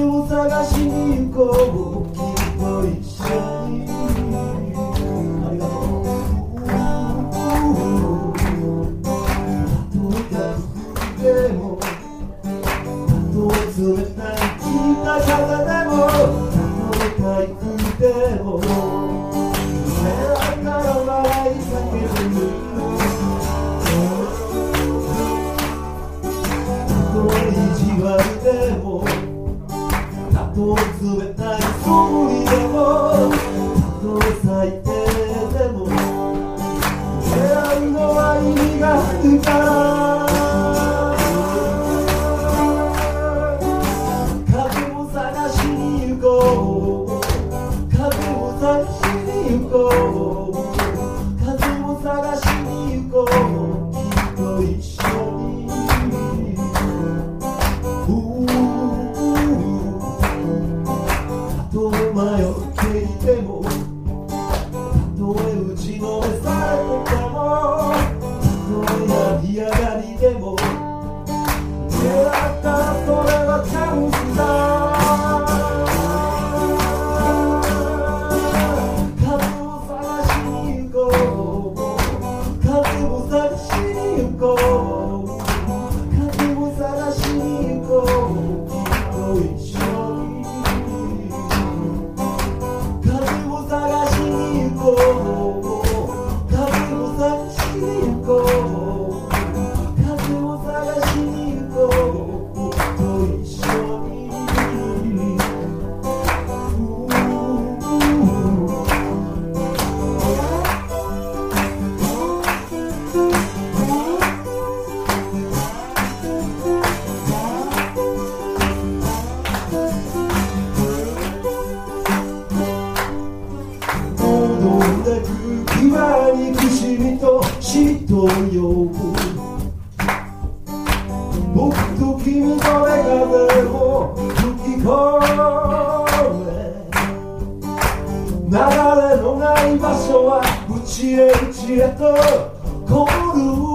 を探しに行こう君と一緒にありがとう。たとえでもたとえ冷たい北風でもたとえイプでも背中から笑いかける you go. go. とよ僕と君の願いを吹き込め。流れのない場所はうちへうちへと凍る。